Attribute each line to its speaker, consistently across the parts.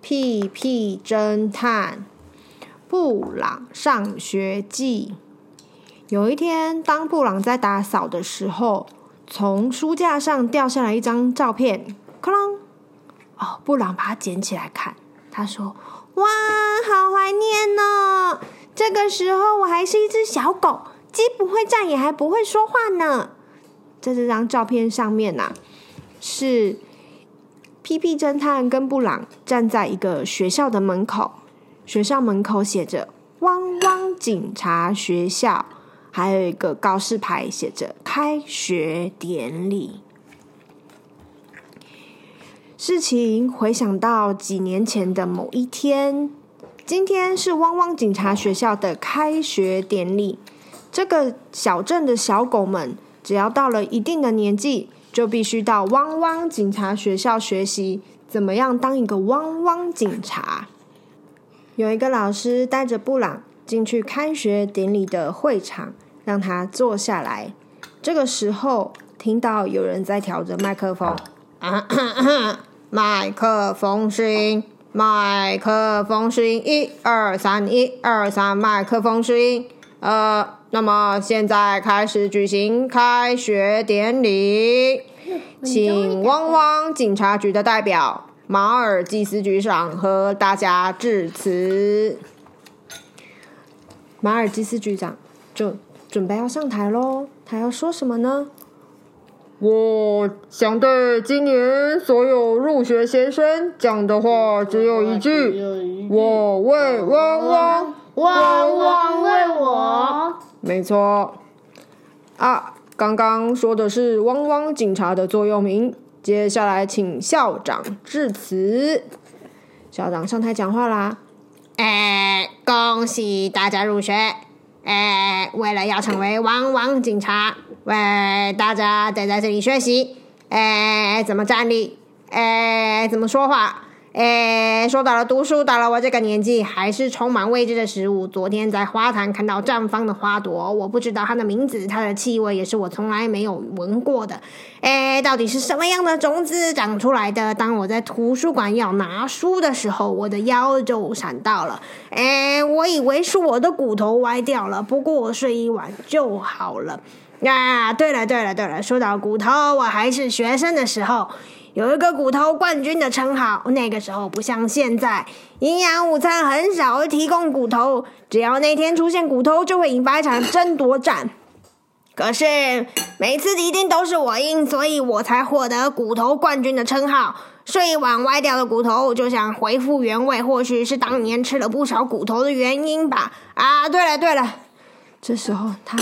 Speaker 1: 屁屁侦探布朗上学记。有一天，当布朗在打扫的时候，从书架上掉下来一张照片，哐啷！哦，布朗把它捡起来看，他说：“哇，好怀念呢！这个时候我还是一只小狗，既不会站，也还不会说话呢。”在这张照片上面呐、是。P.P. 侦探跟布朗站在一个学校的门口，学校门口写着“汪汪警察学校”，还有一个告示牌写着“开学典礼”。事情回想到几年前的某一天，今天是汪汪警察学校的开学典礼。这个小镇的小狗们，只要到了一定的年纪，就必须到汪汪警察学校学习怎么样当一个汪汪警察。有一个老师带着布朗进去开学典礼的会场，让他坐下来。这个时候，听到有人在调着麦克风，麦克风试音，麦克风试音，一二三，一二三，麦克风试音，呃。那么现在开始举行开学典礼，请汪汪警察局的代表马尔济斯局长和大家致辞。马尔济斯局长就准备要上台喽，他要说什么呢？我想对今年所有入学先生讲的话只有一句：我为汪汪，
Speaker 2: 汪汪为我。
Speaker 1: 没错，啊，刚刚说的是汪汪警察的座右铭。接下来请校长致辞。校长上台讲话啦！哎，恭喜大家入学！哎，为了要成为汪汪警察，为大家得在这里学习。哎，怎么站立？哎，怎么说话？哎，说到了读书，到了我这个年纪，还是充满未知的事物。昨天在花坛看到绽放的花朵，我不知道它的名字，它的气味也是我从来没有闻过的。哎，到底是什么样的种子长出来的？当我在图书馆要拿书的时候，我的腰就闪到了。哎，我以为是我的骨头歪掉了，不过我睡一晚就好了。啊，对了对了对了，说到骨头，我还是学生的时候。有一个骨头冠军的称号，那个时候不像现在，营养午餐很少提供骨头，只要那天出现骨头，就会引发一场争夺战。可是每次一定都是我赢，所以我才获得骨头冠军的称号。睡一晚歪掉的骨头就想恢复原位，或许是当年吃了不少骨头的原因吧。啊，对了对了，这时候他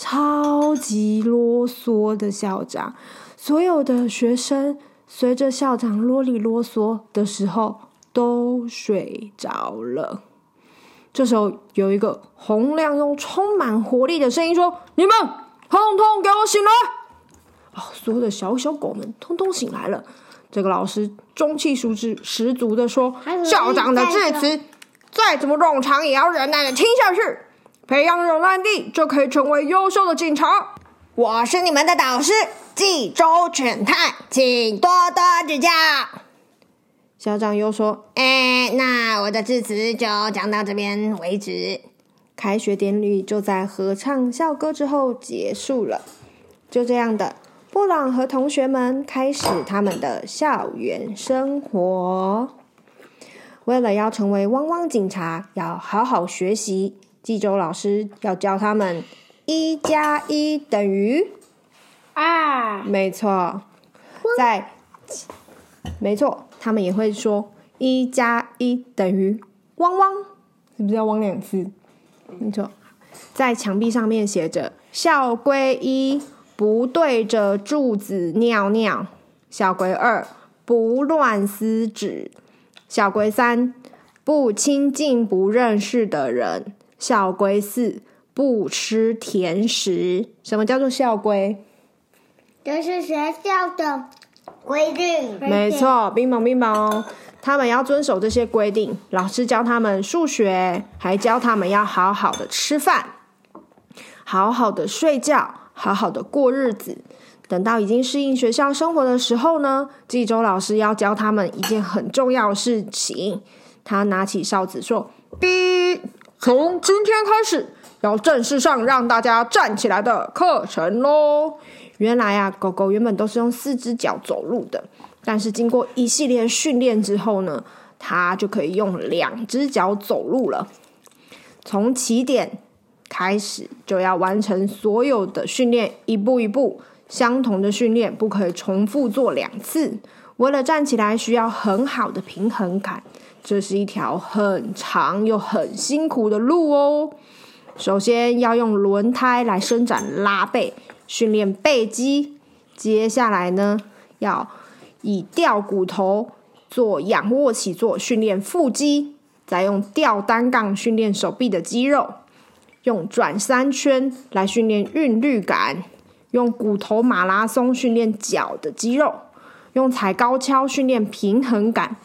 Speaker 1: 超级啰嗦的校长，所有的学生。随着校长啰里啰嗦的时候，都睡着了。这时候，有一个洪亮又充满活力的声音说：“你们通通给我醒来！”哦，所有的小小狗们通通醒来了。这个老师中气十足十足的说：“校长的致辞再怎么冗长，也要忍耐的听下去。培养忍耐力，就可以成为优秀的警察。我是你们的导师。”济州犬太，请多多指教。校长又说：“哎，那我的致辞就讲到这边为止。开学典礼就在合唱校歌之后结束了。就这样的，布朗和同学们开始他们的校园生活。为了要成为汪汪警察，要好好学习。济州老师要教他们一加一等于。”
Speaker 2: 二，
Speaker 1: 没错，在，没错，他们也会说一加一等于汪汪，是不是要汪两次？没错，在墙壁上面写着校规一，不对着柱子尿尿；校规二，不乱撕纸；校规三，不亲近不认识的人。校规四，不吃甜食。什么叫做校规？
Speaker 2: 这是学校的规定。
Speaker 1: 没错，冰棒冰棒哦，他们要遵守这些规定。老师教他们数学，还教他们要好好的吃饭，好好的睡觉，好好的过日子。等到已经适应学校生活的时候呢，纪州老师要教他们一件很重要的事情。他拿起哨子说：“哔，从今天开始，要正式上让大家站起来的课程喽。”原来啊，狗狗原本都是用四只脚走路的，但是经过一系列训练之后呢，它就可以用两只脚走路了。从起点开始就要完成所有的训练，一步一步。相同的训练不可以重复做两次。为了站起来，需要很好的平衡感。这是一条很长又很辛苦的路哦。首先要用轮胎来伸展拉背，训练背肌。接下来呢，要以吊骨头做仰卧起坐，训练腹肌。再用吊单杠训练手臂的肌肉。用转三圈来训练韵律感。用骨头马拉松训练脚的肌肉，用踩高跷训练平衡感。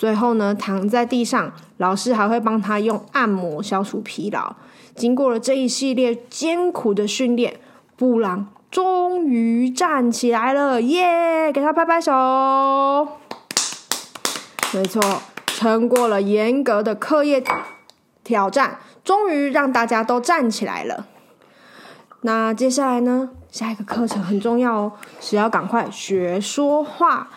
Speaker 1: 最后呢，躺在地上，老师还会帮他用按摩消除疲劳。经过了这一系列艰苦的训练，布朗终于站起来了，耶！给他拍拍手。没错，撑过了严格的课业挑战，终于让大家都站起来了。那接下来呢？下一个课程很重要哦，是要赶快学说话。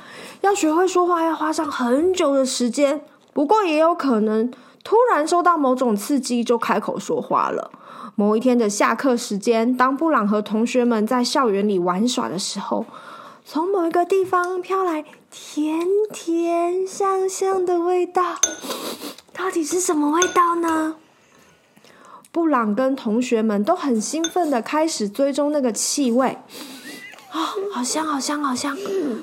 Speaker 1: 要学会说话，要花上很久的时间。不过也有可能突然受到某种刺激，就开口说话了。某一天的下课时间，当布朗和同学们在校园里玩耍的时候，从某一个地方飘来甜甜香香的味道。到底是什么味道呢？布朗跟同学们都很兴奋的开始追踪那个气味，哦，好香，好香，好香！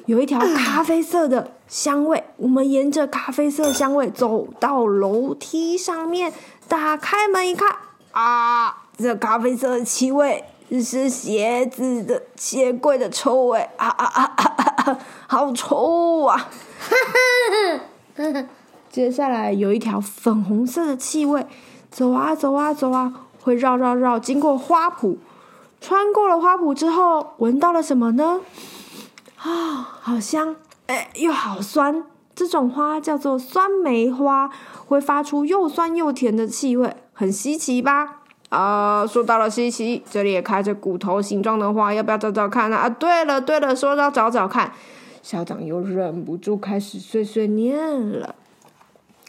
Speaker 1: 有一条咖啡色的香味。我们沿着咖啡色香味走到楼梯上面，打开门一看，啊，这咖啡色的气味是鞋子的鞋柜的臭味，啊啊啊啊啊！好臭啊！接下来有一条粉红色的气味。走啊走啊走啊，会绕绕绕，经过花圃，穿过了花圃之后，闻到了什么呢？啊、好香，哎，又好酸。这种花叫做酸梅花，会发出又酸又甜的气味，很稀奇吧？啊，说到了稀奇，这里也开着骨头形状的花，要不要找找看呢？啊，对了对了，说到找找看，校长又忍不住开始碎碎念了。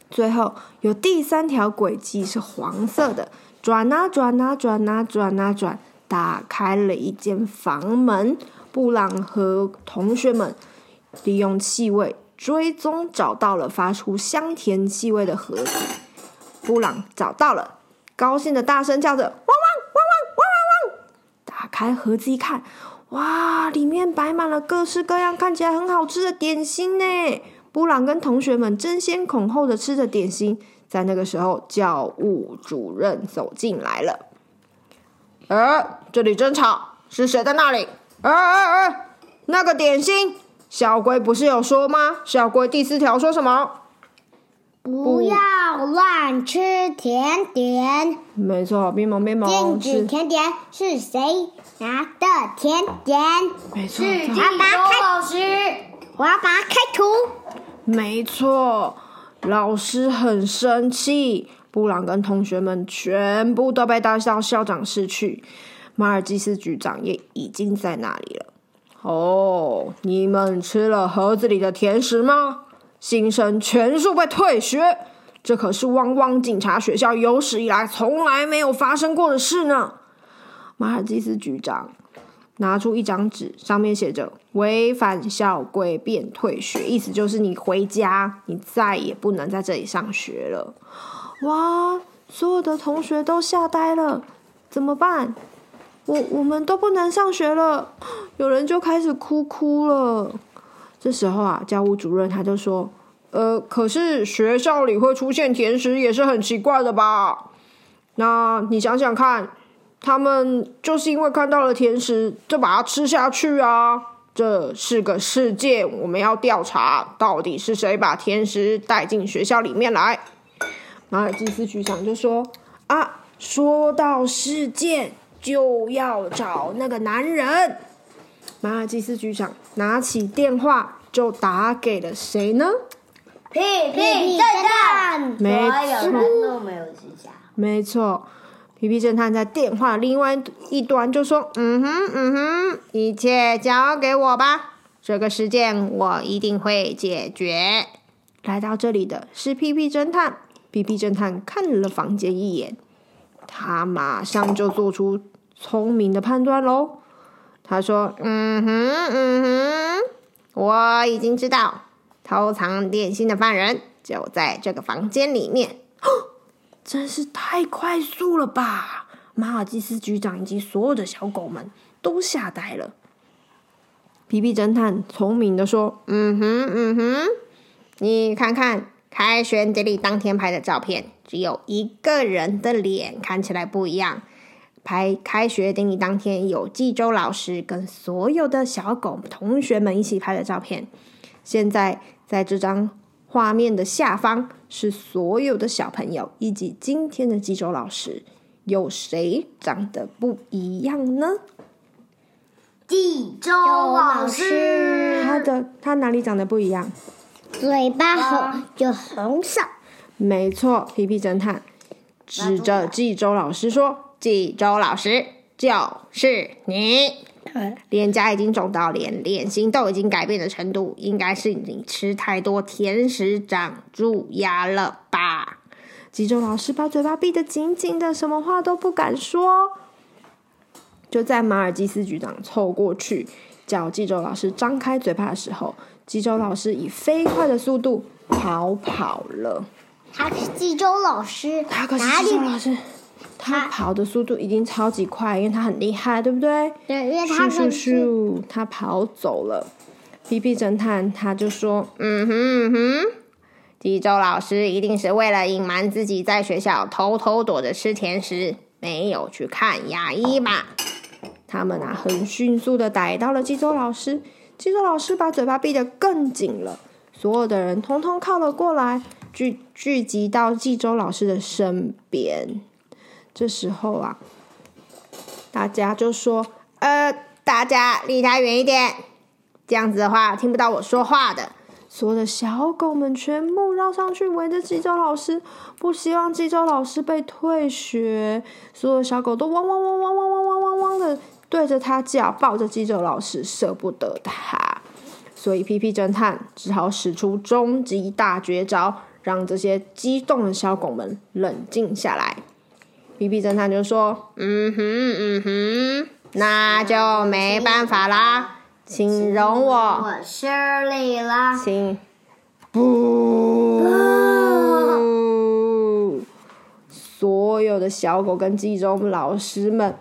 Speaker 1: 最后有第三条轨迹是黄色的，转啊转啊转啊转啊转，打开了一间房门。布朗和同学们利用气味追踪，找到了发出香甜气味的盒子。布朗找到了，高兴的大声叫着：“汪汪汪汪汪汪汪！”打开盒子一看，哇，里面摆满了各式各样看起来很好吃的点心呢。布朗跟同学们争先恐后的吃着点心，在那个时候，教务主任走进来了。呃，这里真吵，是谁在那里？呃呃呃，那个点心，小龟不是有说吗？小龟第四条说什么？
Speaker 2: 不要乱吃甜点。
Speaker 1: 没错，冰毛冰毛。
Speaker 2: 禁止甜点是谁拿的甜点？
Speaker 1: 没错，
Speaker 2: 是纪州老师。我要把它开除。
Speaker 1: 没错，老师很生气。布朗跟同学们全部都被带到校长室去，马尔基斯局长也已经在那里了。哦，你们吃了盒子里的甜食吗？新生全数被退学，这可是汪汪警察学校有史以来从来没有发生过的事呢。马尔基斯局长。拿出一张纸，上面写着“违反校规便退学”，意思就是你回家，你再也不能在这里上学了。哇！所有的同学都吓呆了，怎么办？我我们都不能上学了。有人就开始哭哭了。这时候啊，教务主任他就说：“呃，可是学校里会出现甜食也是很奇怪的吧？那你想想看，他们就是因为看到了甜食，就把它吃下去啊。这是个事件，我们要调查到底是谁把甜食带进学校里面来。马尔济斯局长就说：“啊，说到事件，就要找那个男人。”马尔济斯局长拿起电话就打给了谁呢？
Speaker 2: 屁屁侦探。
Speaker 1: 没错，
Speaker 2: 没有
Speaker 1: 没错。皮皮侦探在电话另外一端就说：“嗯哼，嗯哼，一切交给我吧，这个事件我一定会解决。”来到这里的是皮皮侦探。皮皮侦探看了房间一眼，他马上就做出聪明的判断喽。他说：“嗯哼，嗯哼，我已经知道偷藏点心的犯人就在这个房间里面。”真是太快速了吧！马尔基斯局长以及所有的小狗们都吓呆了。皮皮侦探聪明的说：“嗯哼，嗯哼，你看看开学典礼当天拍的照片，只有一个人的脸看起来不一样。拍开学典礼当天有纪州老师跟所有的小狗同学们一起拍的照片。现在在这张。”画面的下方是所有的小朋友以及今天的纪州老师，有谁长得不一样呢？
Speaker 2: 纪州老师，
Speaker 1: 他的他哪里长得不一样？
Speaker 2: 嘴巴红，就红色。
Speaker 1: 没错，皮皮侦探指着纪州老师说：“纪州老师就是你。”脸颊已经肿到连脸型都已经改变的程度，应该是你吃太多甜食长蛀牙了吧？纪州老师把嘴巴闭得紧紧的，什么话都不敢说。就在马尔基斯局长凑过去叫纪州老师张开嘴巴的时候，纪州老师以飞快的速度逃跑了。
Speaker 2: 他是纪州老师，
Speaker 1: 他可是纪州老师。他跑的速度已经超级快，因为他很厉害，对不对？
Speaker 2: 对，因为他
Speaker 1: 咻咻咻，他跑走了。皮皮侦探他就说：“嗯哼嗯哼，纪州老师一定是为了隐瞒自己在学校偷偷躲着吃甜食，没有去看牙医吧？”他们啊，很迅速的逮到了纪州老师。纪州老师把嘴巴闭得更紧了，所有的人通通靠了过来，聚聚集到纪州老师的身边。这时候啊，大家就说：“呃，大家离他远一点，这样子的话听不到我说话的。”所有的小狗们全部绕上去围着纪州老师，不希望纪州老师被退学。所有的小狗都汪汪汪汪汪汪汪汪汪的对着他叫，抱着记者老师，舍不得他。所以皮皮侦探只好使出终极大绝招，让这些激动的小狗们冷静下来。皮皮侦探就说：“嗯哼，嗯哼，那就没办法啦，请容我。”
Speaker 2: 我失礼啦，
Speaker 1: 请不。所有的小狗跟纪州老师们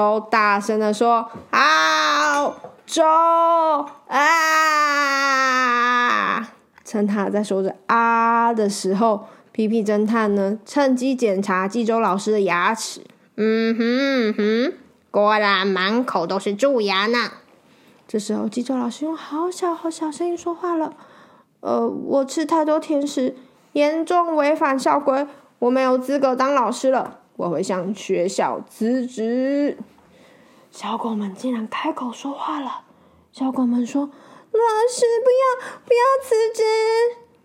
Speaker 1: 都大声的说：“啊，周啊！”趁他在说着“啊”的时候。皮皮侦探呢，趁机检查纪州老师的牙齿。嗯哼嗯哼，果然满口都是蛀牙呢。这时候，纪州老师用好小好小声音说话了：“呃，我吃太多甜食，严重违反校规，我没有资格当老师了，我会向学校辞职。”小狗们竟然开口说话了。小狗们说：“老师，不要，不要辞职。”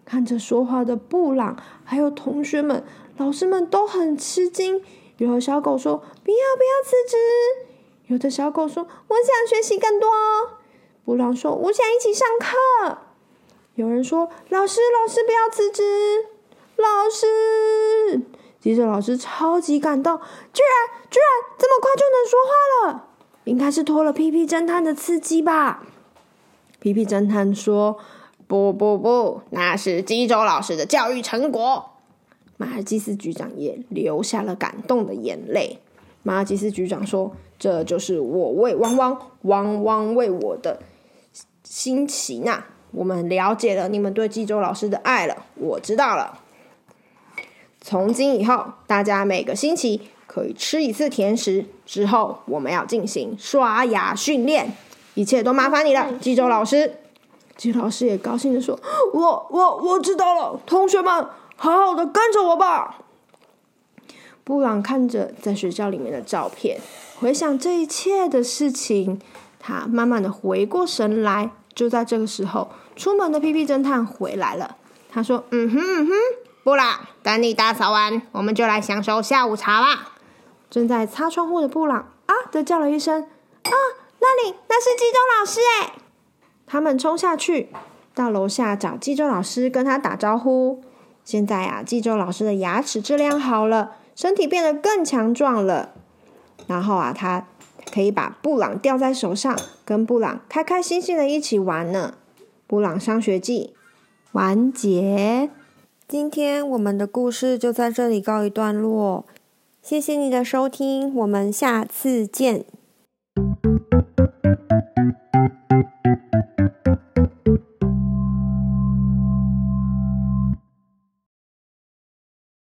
Speaker 1: 看着说话的布朗，还有同学们、老师们都很吃惊。有的小狗说：“不要，不要辞职。”有的小狗说：“我想学习更多。”布朗说：“我想一起上课。”有人说：“老师，老师，不要辞职。”老师，记者老师超级感动，居然居然这么快就能说话了，应该是托了皮皮侦探的刺激吧？皮皮侦探说。不不不，那是基州老师的教育成果。马尔济斯局长也流下了感动的眼泪。马尔济斯局长说：“这就是我为汪汪，汪汪为我的心情呐！我们了解了你们对纪州老师的爱了。我知道了。从今以后，大家每个星期可以吃一次甜食。之后，我们要进行刷牙训练。一切都麻烦你了，纪州老师。纪州老师也高兴地说：“我、我、我知道了，同学们，好好的跟着我吧。”布朗看着在学校里面的照片，回想这一切的事情，他慢慢的回过神来。就在这个时候，出门的屁屁侦探回来了。他说：“嗯哼嗯哼。”布朗，等你打扫完，我们就来享受下午茶啦。正在擦窗户的布朗啊的叫了一声：“啊，那里那是纪州老师哎！”他们冲下去，到楼下找纪州老师，跟他打招呼。现在啊，纪州老师的牙齿质量好了，身体变得更强壮了。然后啊，他可以把布朗吊在手上，跟布朗开开心心的一起玩呢。布朗上学记完结。今天我们的故事就在这里告一段落谢谢你的收听我们下次见。